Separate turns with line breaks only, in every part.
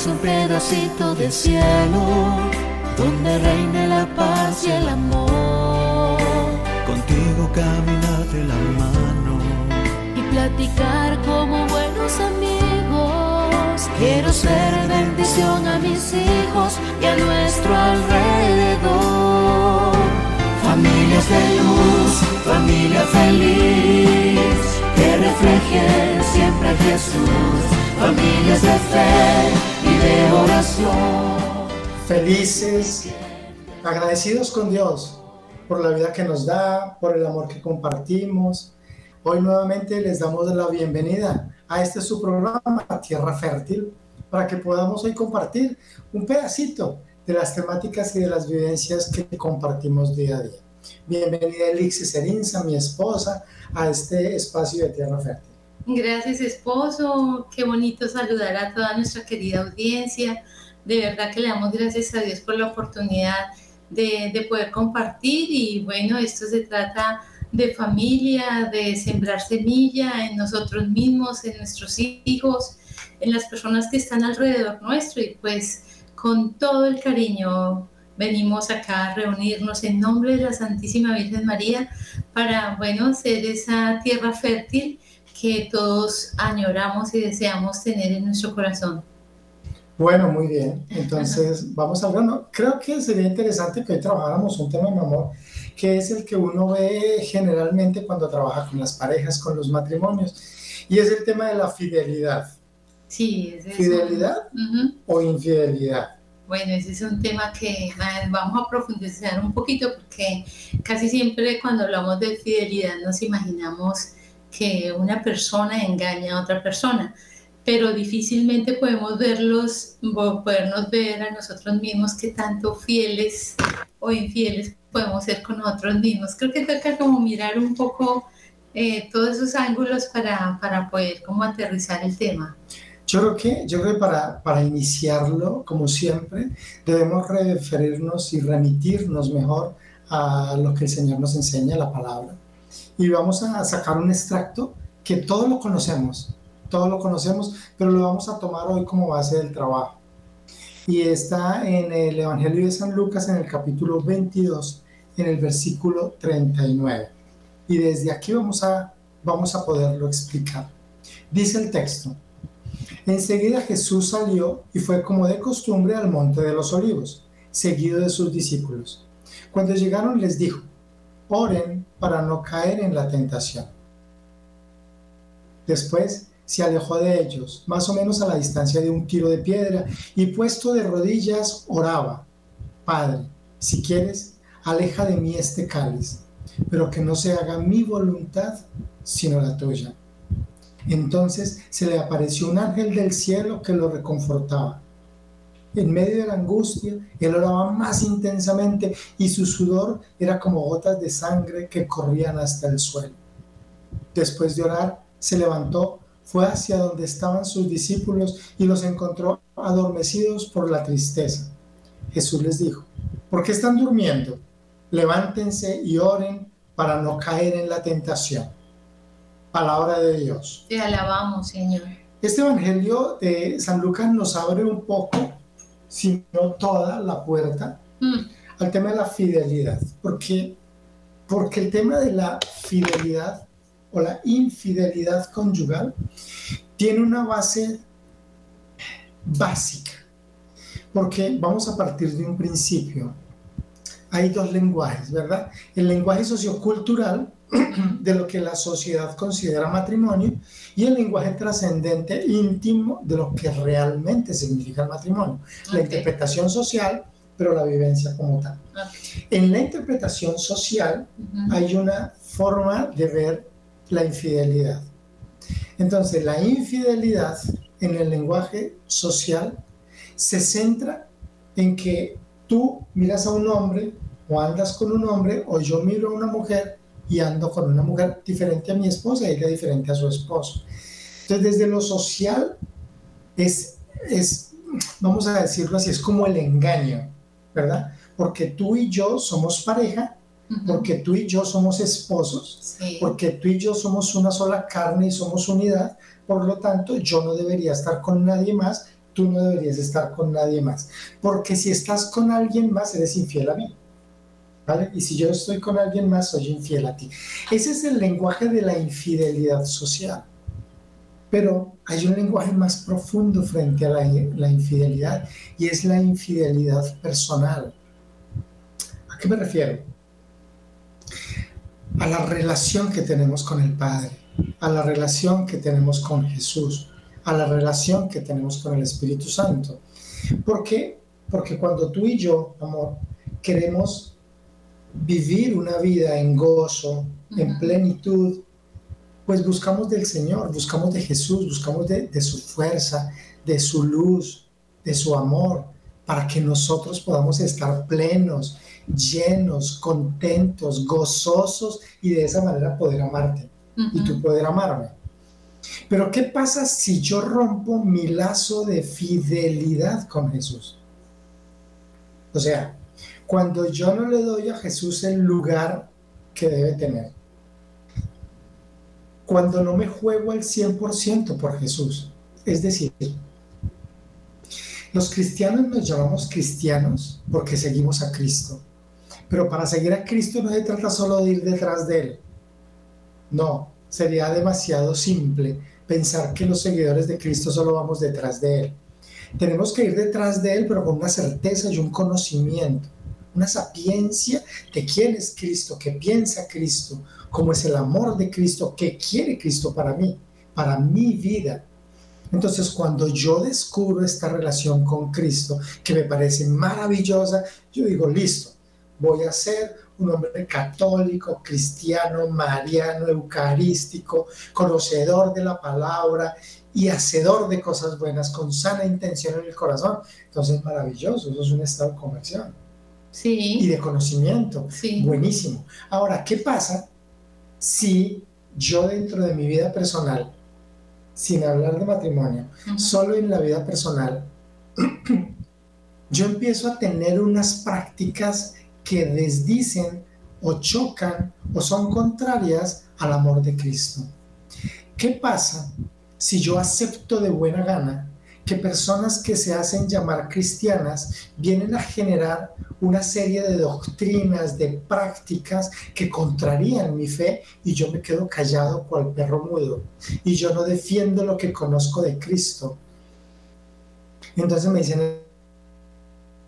es un pedacito de cielo donde reine la paz y el amor.
Contigo caminar de la mano
y platicar como buenos amigos. Quiero ser bendición a mis hijos y a nuestro alrededor. Familias de luz, familia feliz, que reflejen siempre a Jesús. Familias de fe de oración.
Felices, agradecidos con Dios por la vida que nos da, por el amor que compartimos. Hoy nuevamente les damos la bienvenida a este su programa, Tierra Fértil, para que podamos hoy compartir un pedacito de las temáticas y de las vivencias que compartimos día a día. Bienvenida Elixir Serinza, mi esposa, a este espacio de Tierra Fértil.
Gracias, esposo. Qué bonito saludar a toda nuestra querida audiencia. De verdad que le damos gracias a Dios por la oportunidad de, de poder compartir y bueno, esto se trata de familia, de sembrar semilla en nosotros mismos, en nuestros hijos, en las personas que están alrededor nuestro y pues con todo el cariño venimos acá a reunirnos en nombre de la Santísima Virgen María para, bueno, ser esa tierra fértil que todos añoramos y deseamos tener en nuestro corazón.
Bueno, muy bien. Entonces, vamos a ver. Creo que sería interesante que hoy trabajáramos un tema, mi amor, que es el que uno ve generalmente cuando trabaja con las parejas, con los matrimonios, y es el tema de la fidelidad.
Sí, es eso.
¿Fidelidad o infidelidad?
Bueno, ese es un tema que vamos a profundizar un poquito porque casi siempre cuando hablamos de fidelidad nos imaginamos que una persona engaña a otra persona, pero difícilmente podemos verlos, podernos ver a nosotros mismos que tanto fieles o infieles podemos ser con nosotros mismos. Creo que toca como mirar un poco eh, todos esos ángulos para, para poder como aterrizar el tema.
Yo creo que, yo creo que para, para iniciarlo, como siempre, debemos referirnos y remitirnos mejor a lo que el Señor nos enseña, la palabra. Y vamos a sacar un extracto que todos lo conocemos, todos lo conocemos, pero lo vamos a tomar hoy como base del trabajo. Y está en el Evangelio de San Lucas en el capítulo 22, en el versículo 39. Y desde aquí vamos a, vamos a poderlo explicar. Dice el texto. Enseguida Jesús salió y fue como de costumbre al monte de los olivos, seguido de sus discípulos. Cuando llegaron les dijo, oren para no caer en la tentación. Después se alejó de ellos, más o menos a la distancia de un tiro de piedra, y puesto de rodillas oraba, Padre, si quieres, aleja de mí este cáliz, pero que no se haga mi voluntad, sino la tuya. Entonces se le apareció un ángel del cielo que lo reconfortaba. En medio de la angustia, él oraba más intensamente y su sudor era como gotas de sangre que corrían hasta el suelo. Después de orar, se levantó, fue hacia donde estaban sus discípulos y los encontró adormecidos por la tristeza. Jesús les dijo, ¿por qué están durmiendo? Levántense y oren para no caer en la tentación palabra de Dios.
Te alabamos, Señor.
Este Evangelio de San Lucas nos abre un poco, si no toda, la puerta mm. al tema de la fidelidad. Porque, porque el tema de la fidelidad o la infidelidad conyugal tiene una base básica. Porque vamos a partir de un principio. Hay dos lenguajes, ¿verdad? El lenguaje sociocultural, de lo que la sociedad considera matrimonio y el lenguaje trascendente íntimo de lo que realmente significa el matrimonio. La interpretación social, pero la vivencia como tal. En la interpretación social hay una forma de ver la infidelidad. Entonces, la infidelidad en el lenguaje social se centra en que tú miras a un hombre o andas con un hombre o yo miro a una mujer y ando con una mujer diferente a mi esposa y ella diferente a su esposo. Entonces, desde lo social es, es, vamos a decirlo así, es como el engaño, ¿verdad? Porque tú y yo somos pareja, porque tú y yo somos esposos, porque tú y yo somos una sola carne y somos unidad, por lo tanto, yo no debería estar con nadie más tú no deberías estar con nadie más. Porque si estás con alguien más, eres infiel a mí. ¿Vale? Y si yo estoy con alguien más, soy infiel a ti. Ese es el lenguaje de la infidelidad social. Pero hay un lenguaje más profundo frente a la, la infidelidad y es la infidelidad personal. ¿A qué me refiero? A la relación que tenemos con el Padre, a la relación que tenemos con Jesús, a la relación que tenemos con el Espíritu Santo. ¿Por qué? Porque cuando tú y yo, amor, queremos vivir una vida en gozo, en plenitud, pues buscamos del Señor, buscamos de Jesús, buscamos de, de, su fuerza, de su luz, de su amor, para que nosotros podamos estar plenos, llenos, contentos, gozosos y de esa manera poder amarte y tú poder amarme. Pero ¿qué pasa si yo rompo mi lazo de fidelidad con Jesús? O sea, cuando yo no le doy a Jesús el lugar que debe tener, cuando no me juego al 100% por Jesús, es decir, los cristianos nos llamamos cristianos porque seguimos a Cristo, pero para seguir a Cristo no se trata solo de ir detrás de Él, no, sería demasiado simple pensar que los seguidores de Cristo solo vamos detrás de Él. Tenemos que ir detrás de Él, pero con una certeza y un conocimiento, una sapiencia de quién es Cristo, qué piensa Cristo, cómo es el amor de Cristo, qué quiere Cristo para mí, para mi vida. Entonces, cuando yo descubro esta relación con Cristo, que me parece maravillosa, yo digo, listo, voy a ser un hombre católico, cristiano, mariano, eucarístico, conocedor de la palabra y hacedor de cosas buenas, con sana intención en el corazón. Entonces, maravilloso, eso es un estado de conversión.
Sí.
Y de conocimiento.
Sí.
Buenísimo. Ahora, ¿qué pasa si yo dentro de mi vida personal, sin hablar de matrimonio, solo en la vida personal, yo empiezo a tener unas prácticas que desdicen o chocan o son contrarias al amor de Cristo. ¿Qué pasa si yo acepto de buena gana que personas que se hacen llamar cristianas vienen a generar una serie de doctrinas, de prácticas que contrarían mi fe y yo me quedo callado cual perro mudo y yo no defiendo lo que conozco de Cristo? Entonces me dicen,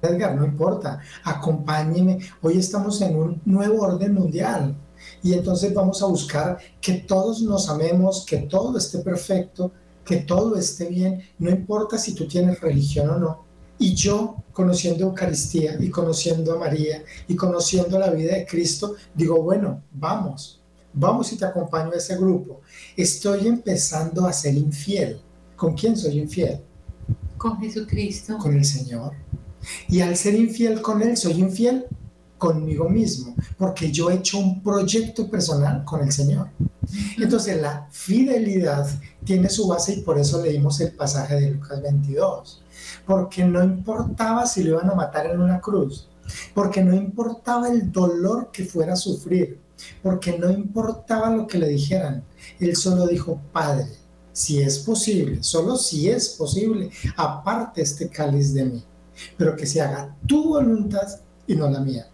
Edgar, no importa, acompáñeme. Hoy estamos en un nuevo orden mundial y entonces vamos a buscar que todos nos amemos, que todo esté perfecto, que todo esté bien, no importa si tú tienes religión o no. Y yo, conociendo Eucaristía y conociendo a María y conociendo la vida de Cristo, digo, bueno, vamos, vamos y te acompaño a ese grupo. Estoy empezando a ser infiel. ¿Con quién soy infiel?
Con Jesucristo.
Con el Señor. Y al ser infiel con Él, soy infiel conmigo mismo, porque yo he hecho un proyecto personal con el Señor. Entonces la fidelidad tiene su base y por eso leímos el pasaje de Lucas 22, porque no importaba si lo iban a matar en una cruz, porque no importaba el dolor que fuera a sufrir, porque no importaba lo que le dijeran, él solo dijo, Padre, si es posible, solo si es posible, aparte este cáliz de mí, pero que se haga tu voluntad y no la mía.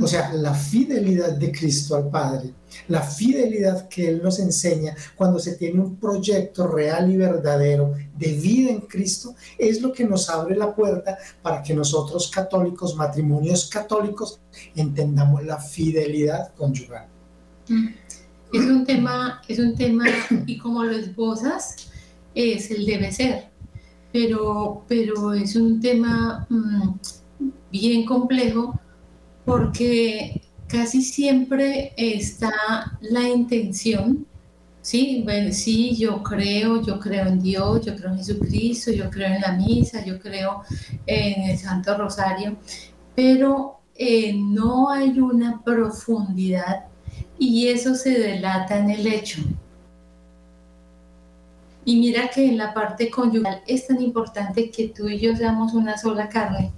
O sea, la fidelidad de Cristo al Padre, la fidelidad que Él nos enseña cuando se tiene un proyecto real y verdadero de vida en Cristo, es lo que nos abre la puerta para que nosotros católicos, matrimonios católicos, entendamos la fidelidad conyugal.
Mm. Es un tema, es un tema, y como lo esbozas, es el debe ser. Pero, pero es un tema mm, bien complejo porque casi siempre está la intención, ¿sí? Bueno, sí, yo creo, yo creo en Dios, yo creo en Jesucristo, yo creo en la misa, yo creo en el Santo Rosario, pero eh, no hay una profundidad y eso se delata en el hecho. Y mira que en la parte conyugal es tan importante que tú y yo seamos una sola carne,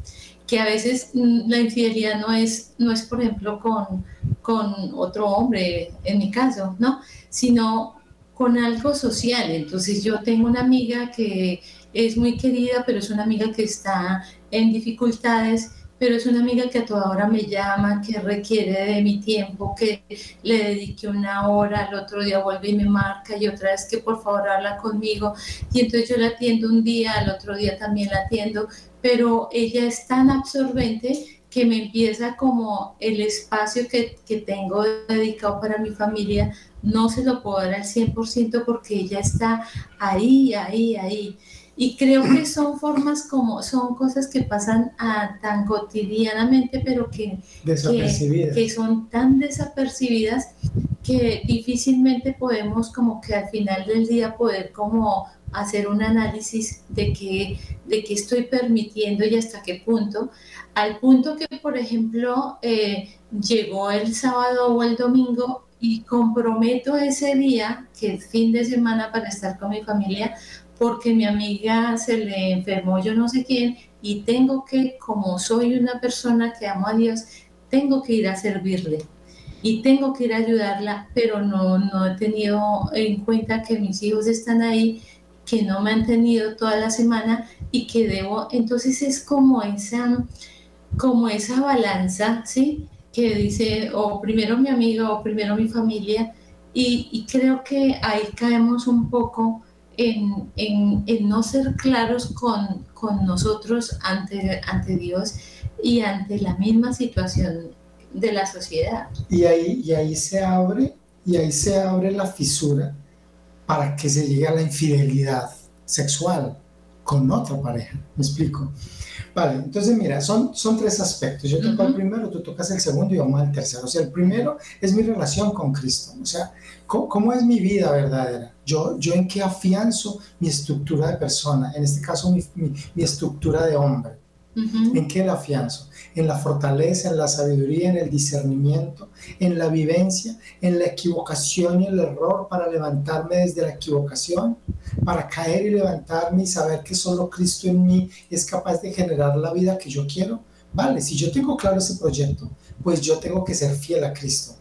que a veces mm, la infidelidad no es, no es por ejemplo, con, con otro hombre, en mi caso, ¿no? Sino con algo social. Entonces yo tengo una amiga que es muy querida, pero es una amiga que está en dificultades pero es una amiga que a toda hora me llama, que requiere de mi tiempo, que le dedique una hora, al otro día vuelve y me marca y otra vez que por favor habla conmigo y entonces yo la atiendo un día, al otro día también la atiendo, pero ella es tan absorbente que me empieza como el espacio que, que tengo dedicado para mi familia, no se lo puedo dar al 100% porque ella está ahí, ahí, ahí. Y creo que son formas como, son cosas que pasan a, tan cotidianamente, pero que, que, que, son tan desapercibidas que difícilmente podemos como que al final del día poder como hacer un análisis de qué de qué estoy permitiendo y hasta qué punto. Al punto que, por ejemplo, eh, llegó el sábado o el domingo y comprometo ese día, que es fin de semana para estar con mi familia, porque mi amiga se le enfermó yo no sé quién y tengo que, como soy una persona que amo a Dios, tengo que ir a servirle y tengo que ir a ayudarla, pero no, no he tenido en cuenta que mis hijos están ahí, que no me han tenido toda la semana y que debo, entonces es como esa, como esa balanza, ¿sí? Que dice, o primero mi amiga o primero mi familia, y, y creo que ahí caemos un poco en, en, no ser claros con, con, nosotros ante, ante Dios y ante la misma situación de la sociedad.
Y ahí, y ahí se abre, y ahí se abre la fisura para que se llegue a la infidelidad sexual con otra pareja. ¿Me explico? Vale, entonces mira, son, son tres aspectos. Yo toco el primero, tú tocas el segundo y vamos al tercero. O sea, el primero es mi relación con Cristo. O sea, ¿cómo, es mi vida verdadera? Yo, yo en qué afianzo mi estructura de persona, en este caso mi, mi estructura de hombre. ¿En qué la afianzo? En la fortaleza, en la sabiduría, en el discernimiento, en la vivencia, en la equivocación y el error para levantarme desde la equivocación, para caer y levantarme y saber que solo Cristo en mí es capaz de generar la vida que yo quiero. Vale, si yo tengo claro ese proyecto, pues yo tengo que ser fiel a Cristo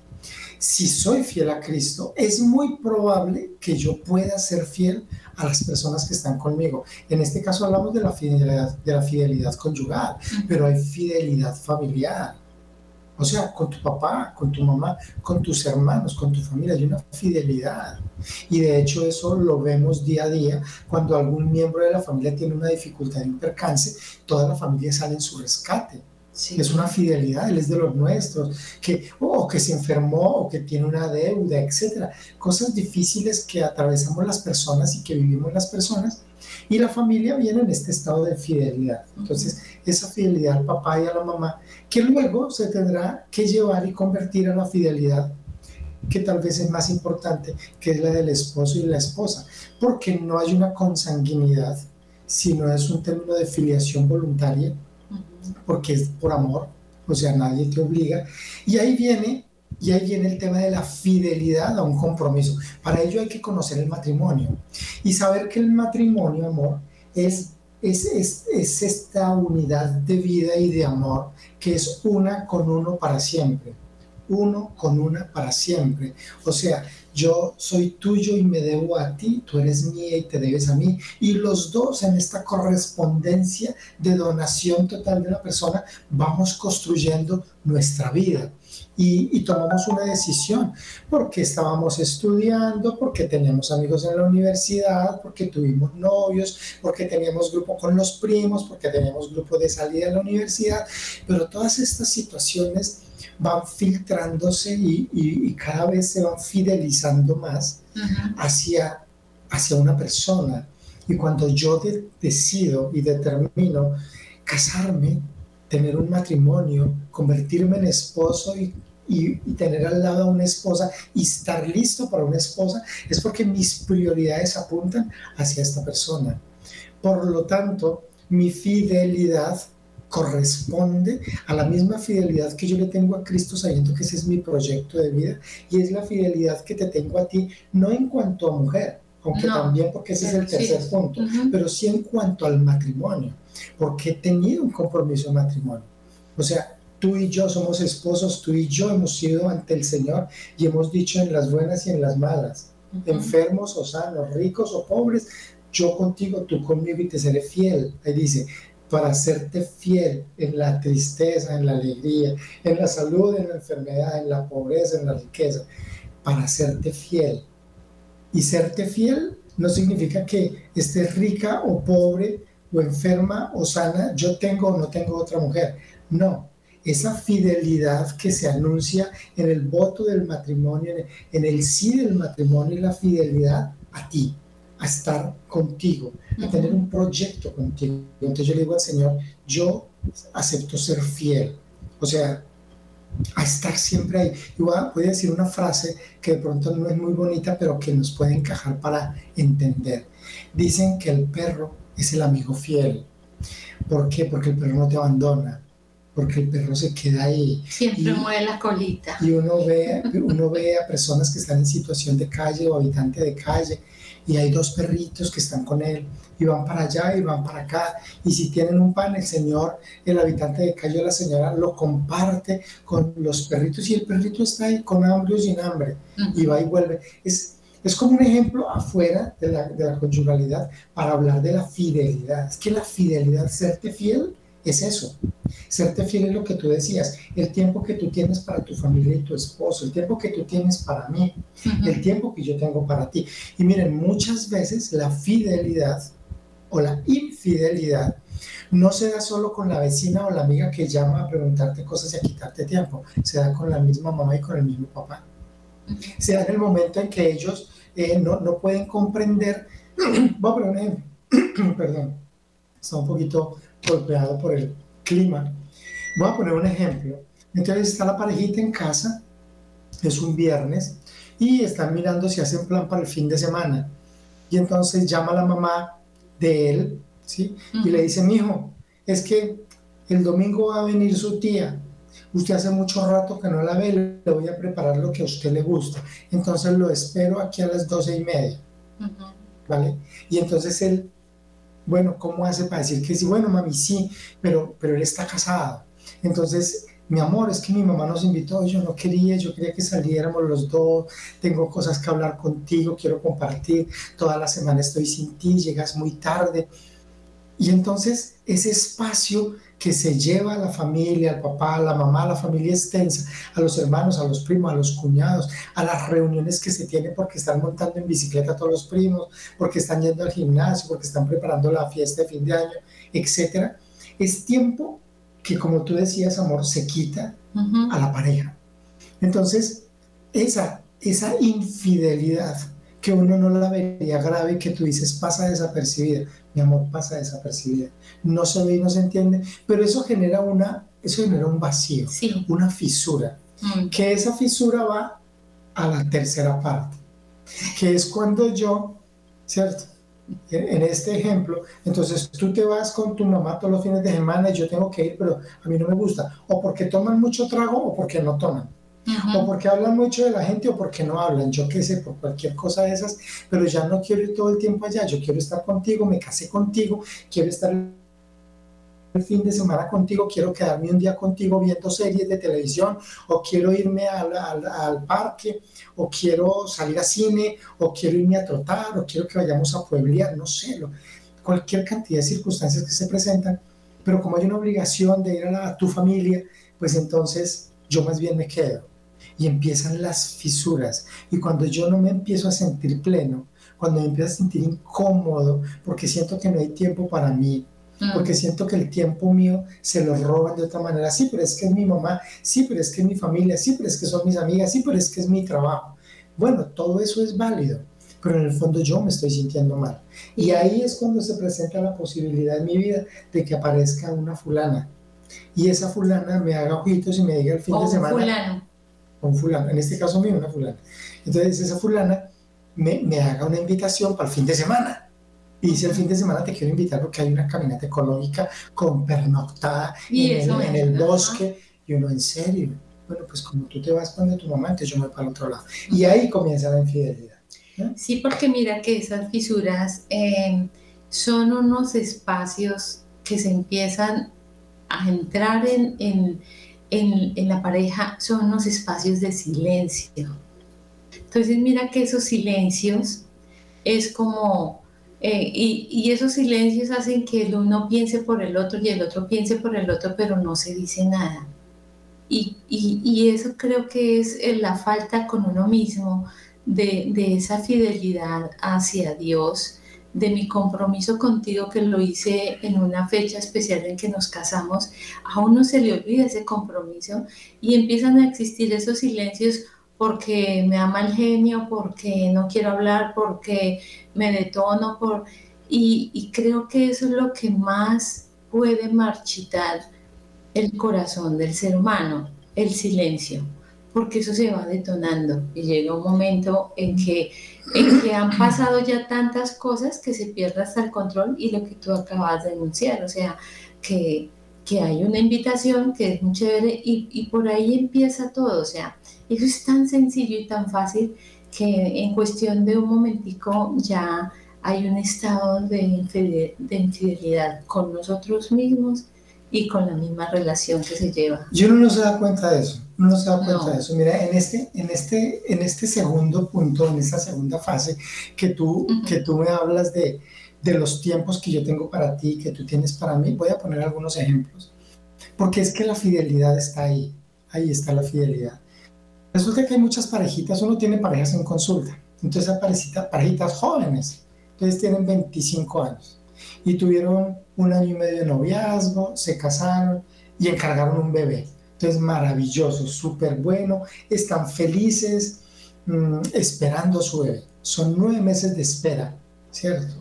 si soy fiel a Cristo, es muy probable que yo pueda ser fiel a las personas que están conmigo. En este caso hablamos de la fidelidad, de la fidelidad conyugal, pero hay fidelidad familiar. O sea, con tu papá, con tu mamá, con tus hermanos, con tu familia, hay una fidelidad. Y de hecho eso lo vemos día a día. Cuando algún miembro de la familia tiene una dificultad un percance, toda la familia sale en su rescate es una fidelidad, Él es de los nuestros, que, o que se enfermó, o que tiene una deuda, etcétera. Cosas difíciles que atravesamos las personas y que vivimos las personas. Y la familia viene en este estado de fidelidad. Entonces, esa fidelidad al papá y a la mamá, que luego se tendrá que llevar y convertir a la fidelidad que tal vez es más importante, que es la del esposo y la esposa, porque no hay una consanguinidad, sino es un término de filiación voluntaria porque es por amor, o sea, nadie te obliga. Y ahí viene, y ahí viene el tema de la fidelidad a un compromiso. Para ello hay que conocer el matrimonio y saber que el matrimonio, amor, es, es, es, es esta unidad de vida y de amor que es una con uno para siempre. Uno con una para siempre. O sea, yo soy tuyo y me debo a ti, tú eres mía y te debes a mí. Y los dos en esta correspondencia de donación total de la persona vamos construyendo nuestra vida. Y, tomamos una decisión, porque estábamos estudiando, porque teníamos amigos en la universidad, porque tuvimos novios, porque teníamos grupo con los primos, porque teníamos grupo de salida a la universidad, pero todas estas situaciones van filtrándose y, cada vez se van fidelizando más hacia, hacia una persona. Y cuando yo decido y determino casarme, tener un matrimonio, convertirme en esposo y, y, tener al lado a una esposa y estar listo para una esposa, es porque mis prioridades apuntan hacia esta persona. Por lo tanto, mi fidelidad corresponde a la misma fidelidad que yo le tengo a Cristo sabiendo que ese es mi proyecto de vida y es la fidelidad que te tengo a ti, no en cuanto a mujer, aunque también porque ese es el tercer punto, pero sí en cuanto al matrimonio, porque he tenido un compromiso de matrimonio. O sea, tú y yo somos esposos, tú y yo hemos sido ante el Señor y hemos dicho en las buenas y en las malas, enfermos o sanos, ricos o pobres, yo contigo, tú conmigo y te seré fiel. Ahí dice, para serte fiel en la tristeza, en la alegría, en la salud, en la enfermedad, en la pobreza, en la riqueza, para serte fiel. Y serte fiel no significa que estés rica o pobre o enferma o sana, yo tengo o no tengo otra mujer. No, esa fidelidad que se anuncia en el voto del matrimonio, en el sí del matrimonio y la fidelidad a ti, a estar contigo, a tener un proyecto contigo. Entonces yo le digo al Señor, yo acepto ser fiel. O sea, a estar siempre ahí. Y voy a, decir una frase que de pronto no es muy bonita, pero que nos puede encajar para entender. Dicen que el perro es el amigo fiel. ¿Por qué? Porque el perro no te abandona, porque el perro se queda ahí.
Siempre mueve la colita.
Y uno ve, uno ve a personas que están en situación de calle o habitante de calle y hay dos perritos que están con él y van para allá y van para acá. Y si tienen un pan, el señor, el habitante de calle o la señora lo comparte con los perritos y el perrito está ahí con hambre o sin hambre y va y vuelve. Es, es como un ejemplo afuera de la, de la conyugalidad para hablar de la fidelidad. Es que la fidelidad, serte fiel, es eso. Serte fiel es lo que tú decías, el tiempo que tú tienes para tu familia y tu esposo, el tiempo que tú tienes para mí, el tiempo que yo tengo para ti. Y miren, muchas veces la fidelidad o la infidelidad no se da solo con la vecina o la amiga que llama a preguntarte cosas y a quitarte tiempo, se da con la misma mamá y con el mismo papá. Se da en el momento en que ellos eh, no, no, pueden comprender, voy a poner un ejemplo, perdón, está un poquito golpeado por el clima. Voy a poner un ejemplo. Entonces está la parejita en casa, es un viernes, y están mirando si hacen plan para el fin de semana. Y entonces llama la mamá de él, ¿sí? Y le dice, mi hijo, es que el domingo va a venir su tía. Usted hace mucho rato que no la ve, le voy a preparar lo que a usted le gusta. Entonces lo espero aquí a las doce y media. ¿Vale? Y entonces él bueno, ¿cómo hace para decir que sí? Bueno, mami, sí, pero, pero él está casado. Entonces, mi amor, es que mi mamá nos invitó, yo no quería, yo quería que saliéramos los dos, tengo cosas que hablar contigo, quiero compartir, toda la semana estoy sin ti, llegas muy tarde. Y entonces ese espacio que se lleva a la familia, al papá, a la mamá, a la familia extensa, a los hermanos, a los primos, a los cuñados, a las reuniones que se tienen porque están montando en bicicleta todos los primos, porque están yendo al gimnasio, porque están preparando la fiesta de fin de año, etc. Es tiempo que, como tú decías, amor, se quita a la pareja. Entonces, esa, esa infidelidad que uno no la vería grave, que tú dices pasa desapercibida, mi amor pasa desapercibida, no se ve y no se entiende, pero eso genera, una, eso genera un vacío, una fisura, mm. que esa fisura va a la tercera parte, que es cuando yo, ¿cierto? En, este ejemplo, entonces tú te vas con tu mamá todos los fines de semana y yo tengo que ir, pero a mí no me gusta, o porque toman mucho trago o porque no toman o porque hablan mucho de la gente o porque no hablan, yo qué sé, por cualquier cosa de esas, pero ya no quiero ir todo el tiempo allá, yo quiero estar contigo, me casé contigo, quiero estar el fin de semana contigo, quiero quedarme un día contigo viendo series de televisión, o quiero irme al, al, parque, o quiero salir a cine, o quiero irme a trotar, o quiero que vayamos a pueblear, no sé, cualquier cantidad de circunstancias que se presentan, pero como hay una obligación de ir a, a tu familia, pues entonces yo más bien me quedo y empiezan las fisuras. Y cuando yo no me empiezo a sentir pleno, cuando me empiezo a sentir incómodo, porque siento que no hay tiempo para mí, mm. porque siento que el tiempo mío se lo roban de otra manera. Sí, pero es que es mi mamá, sí, pero es que es mi familia, sí, pero es que son mis amigas, sí, pero es que es mi trabajo. Bueno, todo eso es válido, pero en el fondo yo me estoy sintiendo mal. Y ahí es cuando se presenta la posibilidad en mi vida de que aparezca una fulana. Y esa fulana me haga ojitos y me diga el fin de semana.
Fulano
un fulano, en este caso mío, una fulana. Entonces esa fulana me, me haga una invitación para el fin de semana. Y dice el fin de semana te quiero invitar porque hay una caminata ecológica con pernoctada en, el, bosque. Y uno, en serio, bueno, pues como tú te vas cuando tu mamá, entonces yo me voy para el otro lado. Y ahí comienza la infidelidad.
Sí, porque mira que esas fisuras eh, son unos espacios que se empiezan a entrar en, en en, la pareja son unos espacios de silencio. Entonces mira que esos silencios es como Eh, y, y, esos silencios hacen que el uno piense por el otro y el otro piense por el otro, pero no se dice nada. Y, y, y eso creo que es eh, la falta con uno mismo de, de, esa fidelidad hacia Dios, de mi compromiso contigo que lo hice en una fecha especial en que nos casamos, a uno se le olvida ese compromiso y empiezan a existir esos silencios porque me da mal genio, porque no quiero hablar, porque me detono, por... Y, y creo que eso es lo que más puede marchitar el corazón del ser humano, el silencio, porque eso se va detonando y llega un momento en que, en que han pasado ya tantas cosas que se pierde hasta el control y lo que tú acabas de denunciar, o sea, que, que hay una invitación que es muy chévere y, y por ahí empieza todo, o sea, eso es tan sencillo y tan fácil que en cuestión de un momentico ya hay un estado de infidelidad con nosotros mismos y con la misma relación que se lleva.
Yo no se da cuenta de eso, no se da cuenta de eso. Mira, en este, en, este, en este segundo punto, en esta segunda fase, que tú, que tú me hablas de, de los tiempos que yo tengo para ti, que tú tienes para mí, voy a poner algunos ejemplos. Porque es que la fidelidad está ahí, ahí está la fidelidad. Resulta que hay muchas parejitas, uno tiene parejas en consulta, entonces hay parejitas, parejitas jóvenes, entonces tienen 25 años y tuvieron un año y medio de noviazgo, se casaron y encargaron un bebé. Entonces, maravilloso, súper bueno, están felices mmm, esperando a su bebé. Son nueve meses de espera, ¿cierto?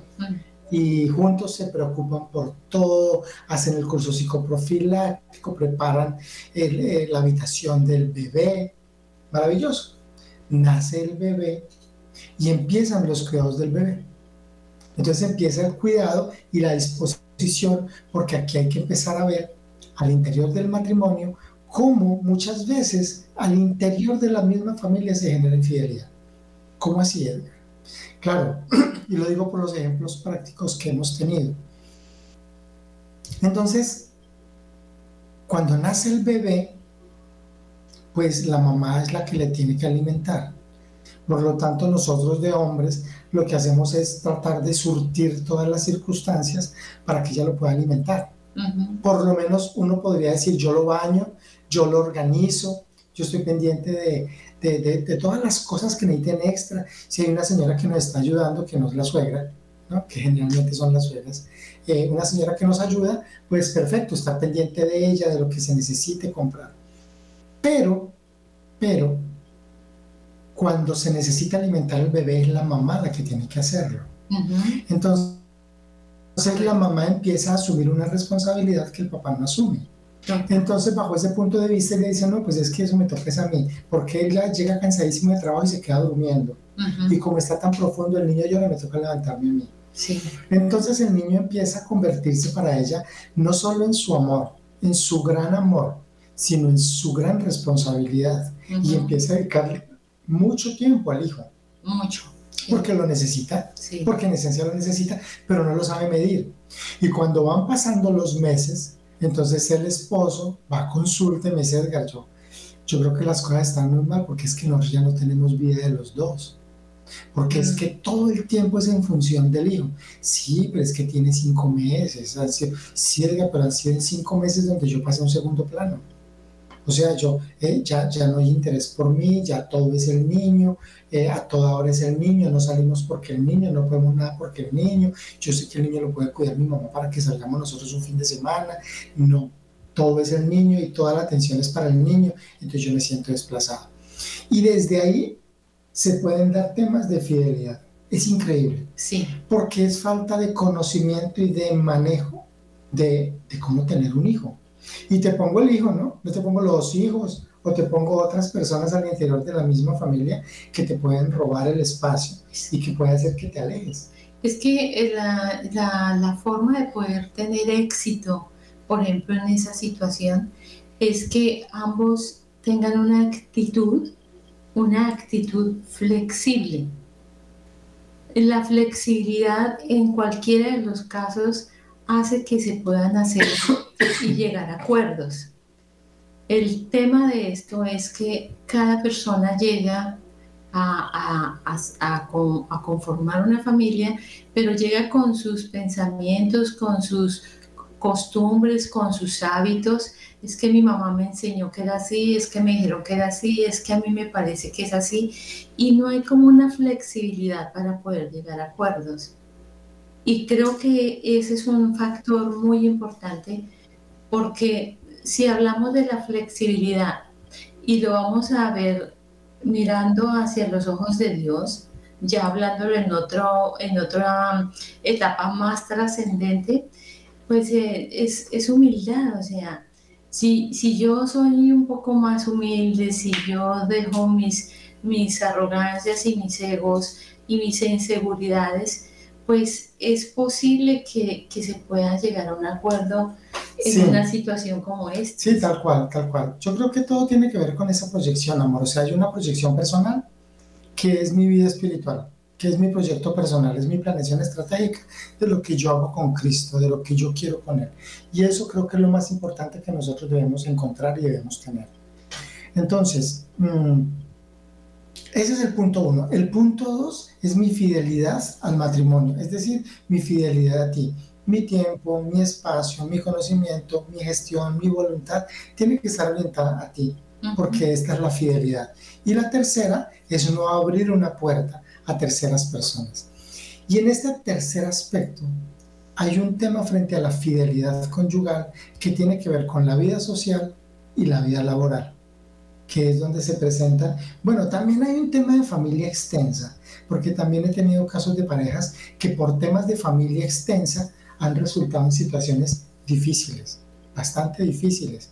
Y juntos se preocupan por todo, hacen el curso psicoprofiláctico, preparan el, el, la habitación del bebé. Maravilloso. Nace el bebé y empiezan los cuidados del bebé. Entonces empieza el cuidado y la disposición, porque aquí hay que empezar a ver al interior del matrimonio cómo muchas veces al interior de la misma familia se genera infidelidad. ¿Cómo así, Edgar? Claro, y lo digo por los ejemplos prácticos que hemos tenido. Entonces, cuando nace el bebé, pues la mamá es la que le tiene que alimentar. Por lo tanto, nosotros de hombres lo que hacemos es tratar de surtir todas las circunstancias para que ella lo pueda alimentar. Uh -huh. Por lo menos uno podría decir, yo lo baño, yo lo organizo, yo estoy pendiente de, de, de, de, todas las cosas que necesiten extra. Si hay una señora que nos está ayudando, que no es la suegra, ¿no? que generalmente son las suegras, eh, una señora que nos ayuda, pues perfecto, está pendiente de ella, de lo que se necesite comprar. Pero, pero, cuando se necesita alimentar al bebé es la mamá la que tiene que hacerlo. Uh -huh. Entonces, la mamá empieza a asumir una responsabilidad que el papá no asume. Entonces, bajo ese punto de vista, le dice, no, pues es que eso me toca a mí, porque él llega cansadísimo de trabajo y se queda durmiendo. Uh -huh. Y como está tan profundo, el niño llora, me toca levantarme a mí.
Sí.
Entonces el niño empieza a convertirse para ella no solo en su amor, en su gran amor, sino en su gran responsabilidad. Uh -huh. Y empieza a dedicarle mucho tiempo al hijo.
Mucho.
Porque lo necesita,
sí.
porque en esencia lo necesita, pero no lo sabe medir. Y cuando van pasando los meses, entonces el esposo va a consulta y me dice, Edgar, yo, yo creo que las cosas están muy mal porque es que nosotros ya no tenemos vida de los dos. Porque es que todo el tiempo es en función del hijo. Sí, pero es que tiene cinco meses. Sí, Edgar, pero han sido en cinco meses donde yo pasé a un segundo plano. O sea, yo eh, ya, ya no hay interés por mí, ya todo es el niño, eh, a toda hora es el niño, no salimos porque el niño, no podemos nada porque el niño, yo sé que el niño lo puede cuidar mi mamá para que salgamos nosotros un fin de semana, no, todo es el niño y toda la atención es para el niño, entonces yo me siento desplazado. Y desde ahí se pueden dar temas de fidelidad. Es increíble.
Sí.
Porque es falta de conocimiento y de manejo de, de cómo tener un hijo. Y te pongo el hijo, ¿no? No te pongo los hijos o te pongo otras personas al interior de la misma familia que te pueden robar el espacio y que puede hacer que te alejes.
Es que la, la, la forma de poder tener éxito, por ejemplo, en esa situación, es que ambos tengan una actitud, una actitud flexible. La flexibilidad en cualquiera de los casos hace que se puedan hacer y llegar a acuerdos. El tema de esto es que cada persona llega a, a, conformar una familia, pero llega con sus pensamientos, con sus costumbres, con sus hábitos. Es que mi mamá me enseñó que era así, es que me dijeron que era así, es que a mí me parece que es así. Y no hay como una flexibilidad para poder llegar a acuerdos. Y creo que ese es un factor muy importante porque si hablamos de la flexibilidad y lo vamos a ver mirando hacia los ojos de Dios, ya hablándolo en, otro, en otra etapa más trascendente, pues eh, es, es, humildad, o sea, si, si yo soy un poco más humilde, si yo dejo mis, mis arrogancias y mis egos y mis inseguridades, pues es posible que, que se pueda llegar a un acuerdo en una situación como esta.
Sí, tal cual, tal cual. Yo creo que todo tiene que ver con esa proyección, amor. O sea, hay una proyección personal que es mi vida espiritual, que es mi proyecto personal, es mi planeación estratégica de lo que yo hago con Cristo, de lo que yo quiero con Él. Y eso creo que es lo más importante que nosotros debemos encontrar y debemos tener. Entonces, mm, ese es el punto uno. El punto dos es mi fidelidad al matrimonio, es decir, mi fidelidad a ti mi tiempo, mi espacio, mi conocimiento, mi gestión, mi voluntad, tiene que estar orientada a ti, porque esta es la fidelidad. Y la tercera es no abrir una puerta a terceras personas. Y en este tercer aspecto hay un tema frente a la fidelidad conyugal que tiene que ver con la vida social y la vida laboral, que es donde se presentan. Bueno, también hay un tema de familia extensa, porque también he tenido casos de parejas que por temas de familia extensa han resultado en situaciones difíciles, bastante difíciles,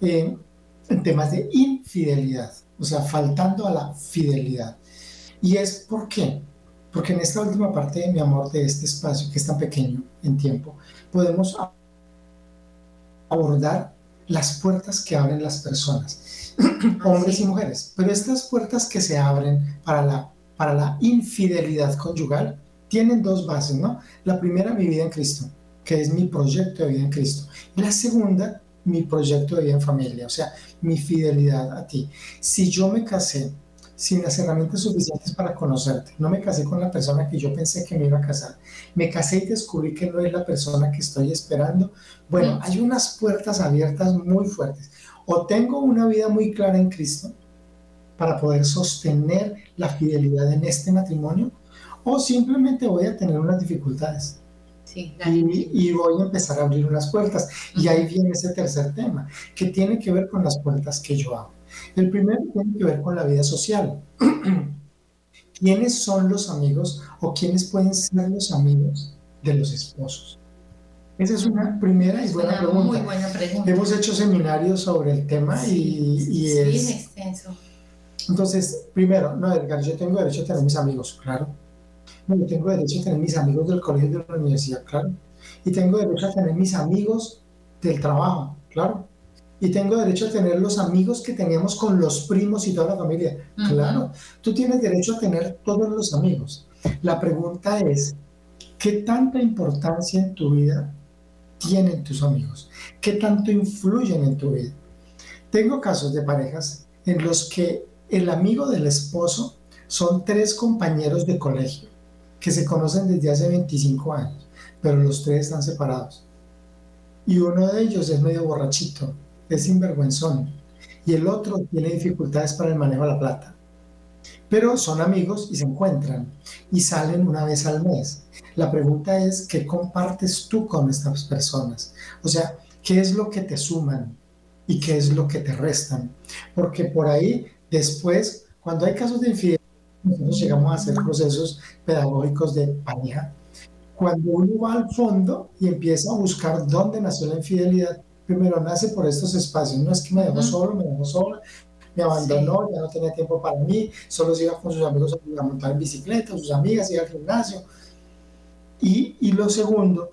eh, en temas de infidelidad, o sea, faltando a la fidelidad. ¿Y es por qué? Porque en esta última parte de mi amor, de este espacio que es tan pequeño en tiempo, podemos abordar las puertas que abren las personas, hombres y mujeres. Pero estas puertas que se abren para la, para la infidelidad conyugal tienen dos bases, ¿no? La primera, mi vida en Cristo, que es mi proyecto de vida en Cristo. Y la segunda, mi proyecto de vida en familia, o sea, mi fidelidad a ti. Si yo me casé sin las herramientas suficientes para conocerte, no me casé con la persona que yo pensé que me iba a casar, me casé y descubrí que no es la persona que estoy esperando, bueno, hay unas puertas abiertas muy fuertes. O tengo una vida muy clara en Cristo para poder sostener la fidelidad en este matrimonio, o simplemente voy a tener unas dificultades. Sí, y, voy a empezar a abrir unas puertas. Y ahí viene ese tercer tema, que tiene que ver con las puertas que yo abro. El primero tiene que ver con la vida social. ¿Quiénes son los amigos o quiénes pueden ser los amigos de los esposos? Esa es una primera y buena, pregunta. Muy buena pregunta. Hemos hecho seminarios sobre el tema y, y es... extenso. Entonces, primero, no, Edgar, yo tengo derecho a tener mis amigos, claro yo tengo derecho a tener mis amigos del colegio de la universidad, claro. Y tengo derecho a tener mis amigos del trabajo, claro. Y tengo derecho a tener los amigos que teníamos con los primos y toda la familia, claro. Tú tienes derecho a tener todos los amigos. La pregunta es, ¿qué tanta importancia en tu vida tienen tus amigos? ¿Qué tanto influyen en tu vida? Tengo casos de parejas en los que el amigo del esposo son tres compañeros de colegio que se conocen desde hace 25 años, pero los tres están separados. Y uno de ellos es medio borrachito, es sinvergüenzón, y el otro tiene dificultades para el manejo de la plata. Pero son amigos y se encuentran y salen una vez al mes. La pregunta es, ¿qué compartes tú con estas personas? O sea, ¿qué es lo que te suman y qué es lo que te restan? Porque por ahí, después, cuando hay casos de infidelidad, nosotros llegamos a hacer procesos pedagógicos de pareja. Cuando uno va al fondo y empieza a buscar dónde nació la infidelidad, primero nace por estos espacios. No es que me dejó solo, me dejó sola, me abandonó, ya no tenía tiempo para mí, solo se iba con sus amigos a montar en bicicleta, sus amigas, iba al gimnasio. Y, y lo segundo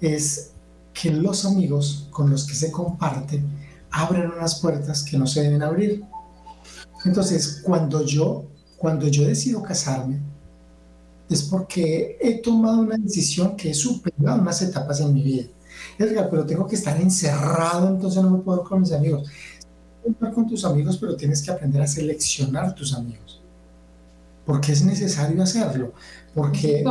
es que los amigos con los que se comparte abren unas puertas que no se deben abrir. Entonces, cuando yo cuando yo decido casarme, es porque he tomado una decisión que he superado unas etapas en mi vida. Edgar, pero tengo que estar encerrado, entonces no me puedo con mis amigos. Con tus amigos, pero tienes que aprender a seleccionar tus amigos. porque es necesario hacerlo, porque,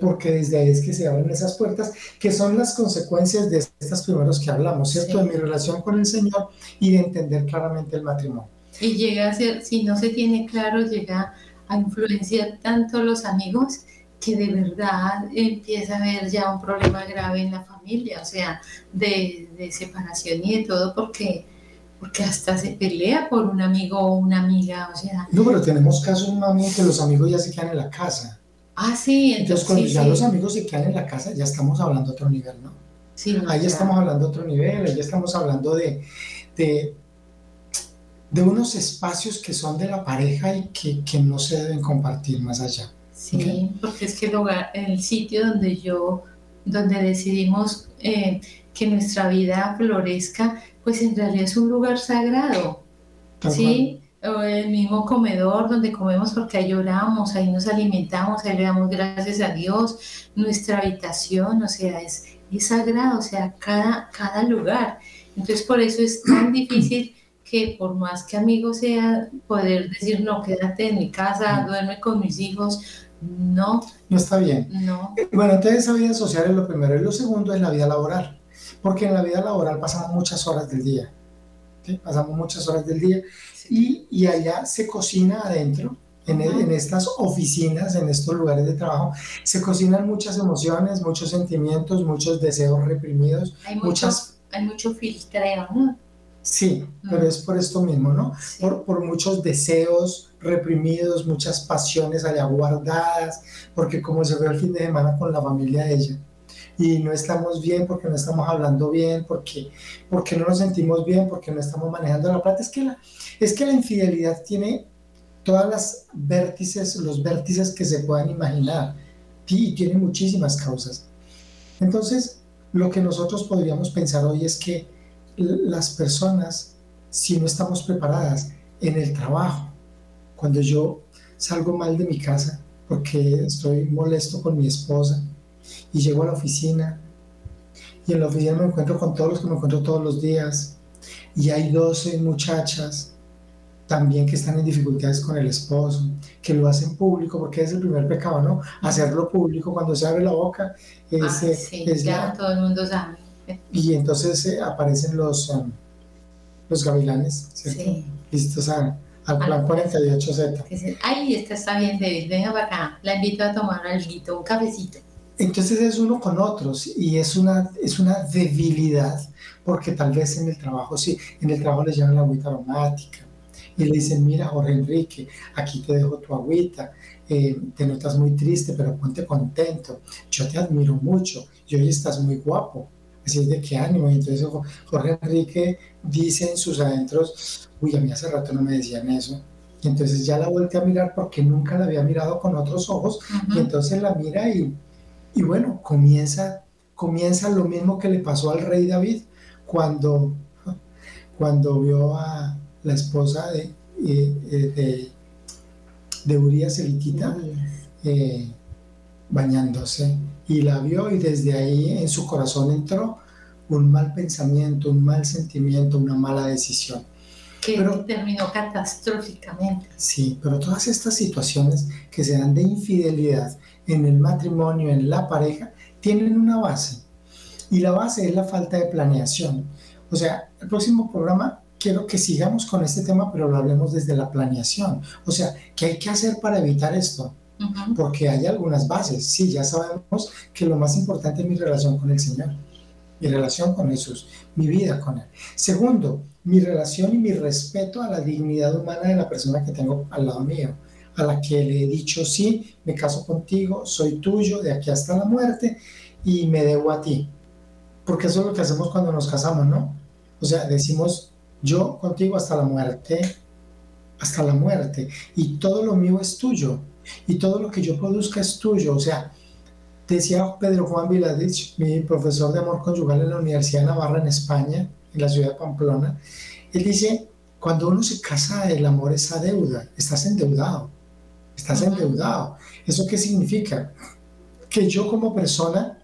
porque desde ahí es que se abren esas puertas, que son las consecuencias de estas primeros que hablamos, ¿cierto? De mi relación con el Señor y de entender claramente el matrimonio.
Y llega a ser, si no se tiene claro, llega a influenciar tanto los amigos que de verdad empieza a haber ya un problema grave en la familia, o sea, de, de separación y de todo, porque porque hasta se pelea por un amigo o una amiga, o sea...
No, pero tenemos casos, mami, que los amigos ya se quedan en la casa.
Ah, sí,
entonces, cuando ya los amigos se quedan en la casa, ya estamos hablando de otro nivel, ¿no? Sí. Ahí ya estamos hablando de otro nivel, ahí estamos hablando de, de, de, unos espacios que son de la pareja y que, que no se deben compartir más allá.
Sí, porque es que el, hogar, el sitio donde yo, donde decidimos eh, que nuestra vida florezca, pues en realidad es un lugar sagrado. ¿Sí? O el mismo comedor donde comemos porque ahí lloramos, ahí nos alimentamos, ahí le damos gracias a Dios, nuestra habitación, o sea, es, es sagrado, o sea, cada, cada lugar. Entonces por eso es tan difícil que por más que amigo sea, poder decir, no, quédate en mi casa, duerme con mis hijos, no.
No está bien.
No.
Bueno, entonces esa vida social es lo primero. Y lo segundo es la vida laboral porque en la vida laboral pasamos muchas horas del día, pasamos muchas horas del día. Y, y, allá se cocina adentro, en, en, estas oficinas, en estos lugares de trabajo, se cocinan muchas emociones, muchos sentimientos, muchos deseos reprimidos,
hay muchas... hay mucho filtreo, ¿no?
Sí, pero es por esto mismo, ¿no? Por, por, muchos deseos reprimidos, muchas pasiones allá guardadas, porque como se ve el fin de semana con la familia de ella, y no estamos bien porque no estamos hablando bien, porque, porque no nos sentimos bien, porque no estamos manejando la plata. Es que la, es que la infidelidad tiene todas las vértices, los vértices que se puedan imaginar y tiene muchísimas causas. Entonces, lo que nosotros podríamos pensar hoy es que las personas, si no estamos preparadas en el trabajo, cuando yo salgo mal de mi casa porque estoy molesto con mi esposa, y llego a la oficina y en la oficina me encuentro con todos los que me encuentro todos los días y hay 12 muchachas también que están en dificultades con el esposo, que lo hacen público, porque es el primer pecado, ¿no? Hacerlo público cuando se abre la boca.
Es, ah, sí, ya todo el mundo sabe.
Y entonces eh, aparecen los, um, los gavilanes, ¿cierto? Sí. Listos a, al plan 48Z.
Ay, esta está bien, David, venga para acá, la invito a tomar algo, un cafecito.
Entonces es uno con otros y es una, es una debilidad, porque tal vez en el trabajo, sí, en el trabajo le llaman la agüita aromática y le dicen, mira Jorge Enrique, aquí te dejo tu agüita, eh, te notas muy triste, pero ponte contento, yo te admiro mucho y hoy estás muy guapo, así es de qué ánimo. Y entonces Jorge Enrique dice en sus adentros, uy, a mí hace rato no me decían eso. Y entonces ya la vuelve a mirar porque nunca la había mirado con otros ojos y entonces la mira y y bueno, comienza, comienza lo mismo que le pasó al rey David cuando, cuando vio a la esposa de, eh, eh, de, de Urias eh, bañándose. Y la vio y desde ahí en su corazón entró un mal pensamiento, un mal sentimiento, una mala decisión.
Que terminó catastróficamente.
Sí, pero todas estas situaciones que se dan de infidelidad, en el matrimonio, en la pareja, tienen una base. Y la base es la falta de planeación. O sea, el próximo programa quiero que sigamos con este tema, pero lo hablemos desde la planeación. O sea, ¿qué hay que hacer para evitar esto? Porque hay algunas bases. Sí, ya sabemos que lo más importante es mi relación con el Señor, mi relación con Jesús, mi vida con Él. Segundo, mi relación y mi respeto a la dignidad humana de la persona que tengo al lado mío a la que le he dicho, sí, me caso contigo, soy tuyo de aquí hasta la muerte y me debo a ti. Porque eso es lo que hacemos cuando nos casamos, ¿no? O sea, decimos, yo contigo hasta la muerte, hasta la muerte, y todo lo mío es tuyo, y todo lo que yo produzca es tuyo. O sea, decía Pedro Juan Viladich, mi profesor de amor conyugal en la Universidad de Navarra en España, en la ciudad de Pamplona, él dice, cuando uno se casa, el amor es a deuda, estás endeudado estás endeudado. ¿Eso qué significa? Que yo como persona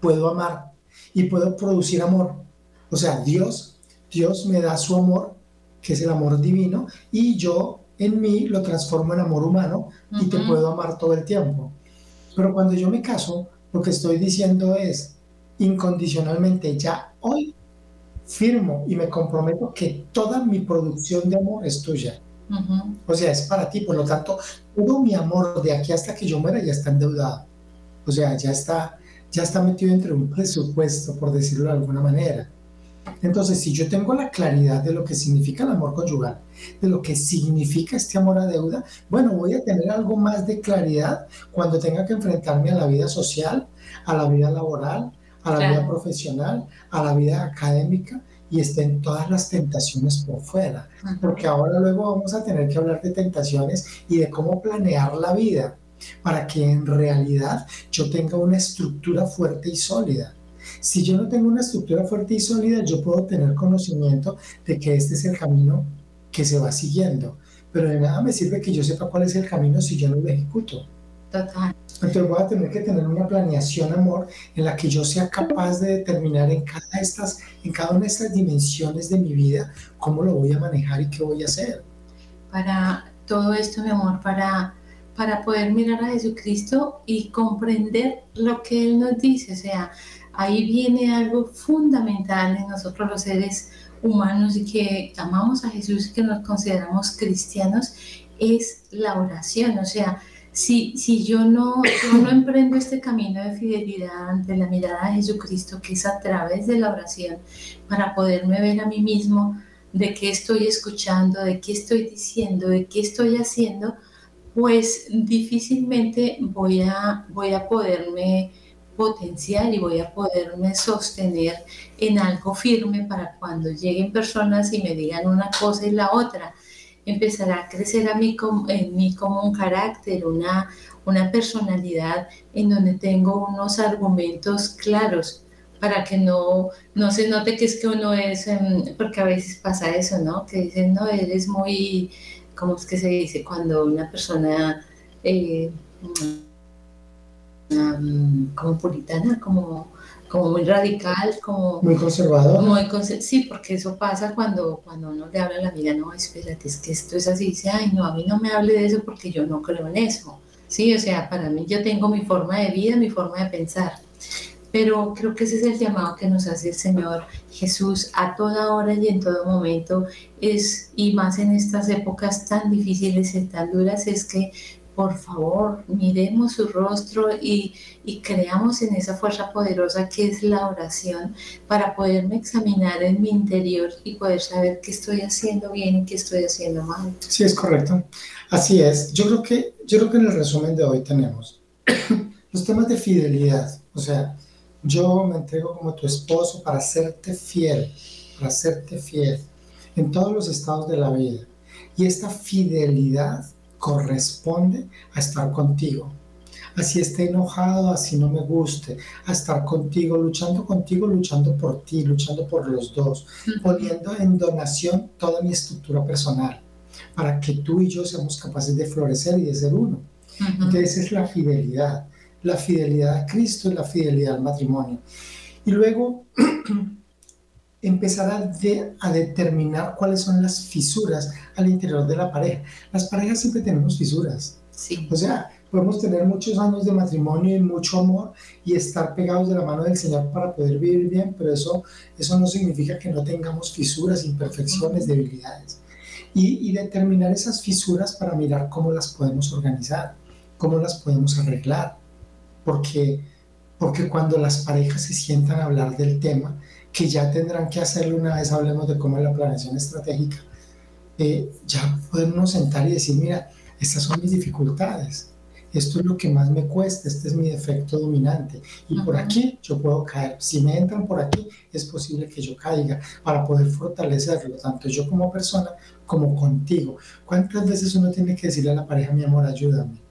puedo amar y puedo producir amor. O sea, Dios, Dios me da su amor, que es el amor divino, y yo en mí lo transformo en amor humano y te puedo amar todo el tiempo. Pero cuando yo me caso, lo que estoy diciendo es incondicionalmente, ya hoy firmo y me comprometo que toda mi producción de amor es tuya. O sea, es para ti, por lo tanto, todo mi amor de aquí hasta que yo muera ya está endeudado. O sea, ya está, ya está metido entre un presupuesto, por decirlo de alguna manera. Entonces, si yo tengo la claridad de lo que significa el amor conyugal, de lo que significa este amor a deuda, bueno, voy a tener algo más de claridad cuando tenga que enfrentarme a la vida social, a la vida laboral, a la vida profesional, a la vida académica y estén todas las tentaciones por fuera. Porque ahora luego vamos a tener que hablar de tentaciones y de cómo planear la vida para que en realidad yo tenga una estructura fuerte y sólida. Si yo no tengo una estructura fuerte y sólida, yo puedo tener conocimiento de que este es el camino que se va siguiendo, pero de nada me sirve que yo sepa cuál es el camino si yo no lo ejecuto.
Total.
Entonces voy a tener que tener una planeación, amor, en la que yo sea capaz de determinar en cada, estas, en cada una de estas dimensiones de mi vida cómo lo voy a manejar y qué voy a hacer.
Para todo esto, mi amor, para para poder mirar a Jesucristo y comprender lo que Él nos dice. O sea, ahí viene algo fundamental en nosotros los seres humanos y que amamos a Jesús y que nos consideramos cristianos, es la oración. O sea, si, si yo, no, no emprendo este camino de fidelidad ante la mirada de Jesucristo, que es a través de la oración, para poderme ver a mí mismo de qué estoy escuchando, de qué estoy diciendo, de qué estoy haciendo, pues difícilmente voy a, voy a poderme potenciar y voy a poderme sostener en algo firme para cuando lleguen personas y me digan una cosa y la otra. Empezará a crecer a mí en mí como un carácter, una, una personalidad en donde tengo unos argumentos claros para que no, no se note que es que uno es, em, porque a veces pasa eso, ¿no? Que dicen, no, eres muy ¿cómo es que se dice? Cuando una persona eh, mm, como puritana, como, como muy radical, como...
Muy conservador.
Muy sí, porque eso pasa cuando, cuando uno le habla a la amiga, no, espérate, es que esto es así, dice, ay, no, a mí no me hable de eso porque yo no creo en eso. Sí, o sea, para mí yo tengo mi forma de vida, mi forma de pensar pero creo que ese es el llamado que nos hace el Señor Jesús a toda hora y en todo momento es y más en estas épocas tan difíciles y tan duras es que por favor miremos su rostro y, y creamos en esa fuerza poderosa que es la oración para poderme examinar en mi interior y poder saber qué estoy haciendo bien y qué estoy haciendo mal.
Sí, es correcto. Así es. Yo creo que, yo creo que en el resumen de hoy tenemos los temas de fidelidad. O sea, yo me entrego como tu esposo para serte fiel, para serte fiel en todos los estados de la vida. Y esta fidelidad corresponde a estar contigo. Así esté enojado, así no me guste, a estar contigo, luchando contigo, luchando por ti, luchando por los dos, poniendo en donación toda mi estructura personal, para que tú y yo seamos capaces de florecer y de ser uno. Entonces es la fidelidad la fidelidad a Cristo y la fidelidad al matrimonio. Y luego empezar a, determinar cuáles son las fisuras al interior de la pareja. Las parejas siempre tenemos fisuras.
Sí.
O sea, podemos tener muchos años de matrimonio y mucho amor y estar pegados de la mano del Señor para poder vivir bien, pero eso, eso no significa que no tengamos fisuras, imperfecciones, debilidades. Y, y determinar esas fisuras para mirar cómo las podemos organizar, cómo las podemos arreglar porque, porque cuando las parejas se sientan a hablar del tema, que ya tendrán que hacerlo una vez hablemos de cómo es la planeación estratégica, eh, ya podemos sentar y decir, mira, estas son mis dificultades, esto es lo que más me cuesta, este es mi defecto dominante y por aquí yo puedo caer. Si me entran por aquí, es posible que yo caiga para poder fortalecerlo, tanto yo como persona como contigo. ¿Cuántas veces uno tiene que decirle a la pareja, mi amor, ayúdame?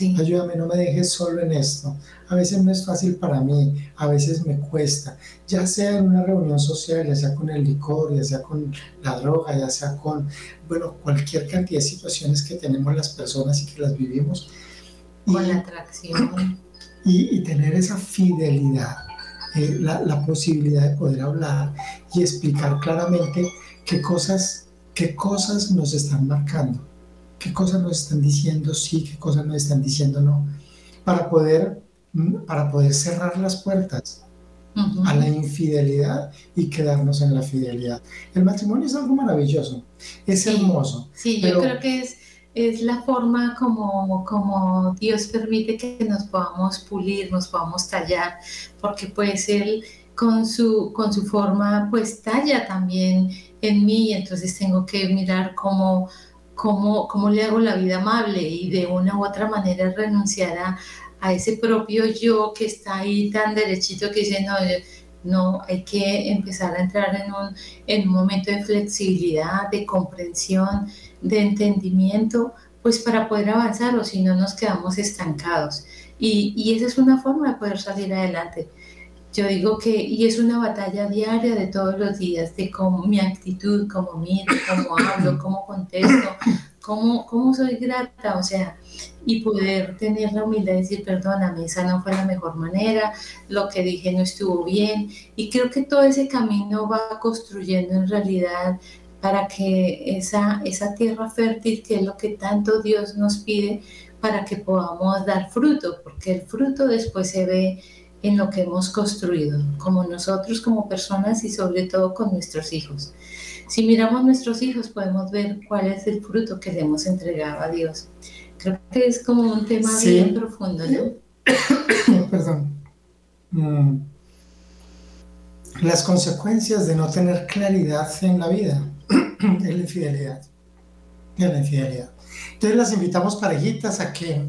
Ayúdame, no me dejes solo en esto. A veces no es fácil para mí, a veces me cuesta, ya sea en una reunión social, ya sea con el licor, ya sea con la droga, ya sea con, bueno, cualquier cantidad de situaciones que tenemos las personas y que las vivimos.
Con la atracción.
Y, tener esa fidelidad, eh, la, la posibilidad de poder hablar y explicar claramente qué cosas, qué cosas nos están marcando qué cosas nos están diciendo sí, qué cosas nos están diciendo no, para poder, para poder cerrar las puertas a la infidelidad y quedarnos en la fidelidad. El matrimonio es algo maravilloso, es hermoso.
Sí, yo creo que es, es la forma como, como Dios permite que nos podamos pulir, nos podamos tallar, porque pues Él con su, con su forma pues talla también en mí, entonces tengo que mirar cómo, cómo, cómo le hago la vida amable y de una u otra manera renunciar a, a ese propio yo que está ahí tan derechito que dice, no, no, hay que empezar a entrar en un, en un momento de flexibilidad, de comprensión, de entendimiento, pues para poder avanzar o si no nos quedamos estancados. Y, y esa es una forma de poder salir adelante. Yo digo que, y es una batalla diaria de todos los días, de cómo mi actitud, cómo miro, cómo hablo, cómo contesto, cómo, cómo soy grata, o sea, y poder tener la humildad de decir, perdóname, esa no fue la mejor manera, lo que dije no estuvo bien. Y creo que todo ese camino va construyendo en realidad para que esa, esa tierra fértil, que es lo que tanto Dios nos pide, para que podamos dar fruto, porque el fruto después se ve en lo que hemos construido, como nosotros como personas y sobre todo con nuestros hijos. Si miramos nuestros hijos podemos ver cuál es el fruto que le hemos entregado a Dios. Creo que es como un tema bien profundo, ¿no?
Perdón. Mm. Las consecuencias de no tener claridad en la vida es la infidelidad. Es la infidelidad. Entonces las invitamos parejitas a que,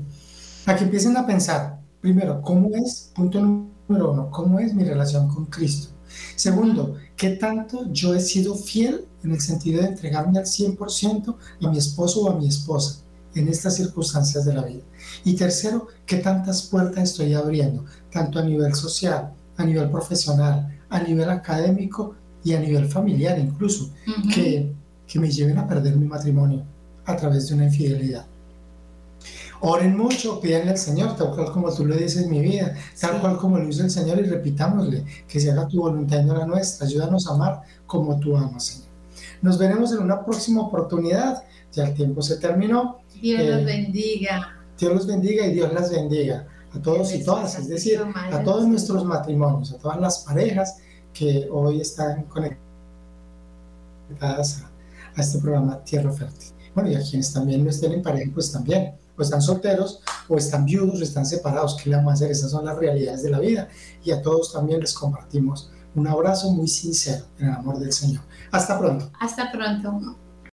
a que empiecen a pensar, primero, ¿cómo es? Punto número uno, ¿cómo es mi relación con Cristo? Segundo, ¿qué tanto yo he sido fiel en el sentido de entregarme al 100% a mi esposo o a mi esposa? en estas circunstancias de la vida. Y tercero, qué tantas puertas estoy abriendo, tanto a nivel social, a nivel profesional, a nivel académico y a nivel familiar incluso, que, que me lleven a perder mi matrimonio a través de una infidelidad. Oren mucho, pídanle al Señor, tal cual como tú le dices mi vida, tal cual como lo hizo el Señor y repitámosle, que se haga tu voluntad y no la nuestra. Ayúdanos a amar como tú amas, Señor. Nos veremos en una próxima oportunidad. Ya el tiempo se terminó.
Dios los eh, bendiga.
Dios los bendiga y Dios las bendiga a todos y todas, es decir, a todos nuestros matrimonios, a todas las parejas que hoy están conectadas a, este programa Tierra Fértil. Bueno, y a quienes también no estén en pareja, pues también, o están solteros, o están viudos, o están separados, ¿qué le vamos a hacer? Esas son las realidades de la vida. Y a todos también les compartimos un abrazo muy sincero en el amor del Señor. Hasta pronto.
Hasta pronto.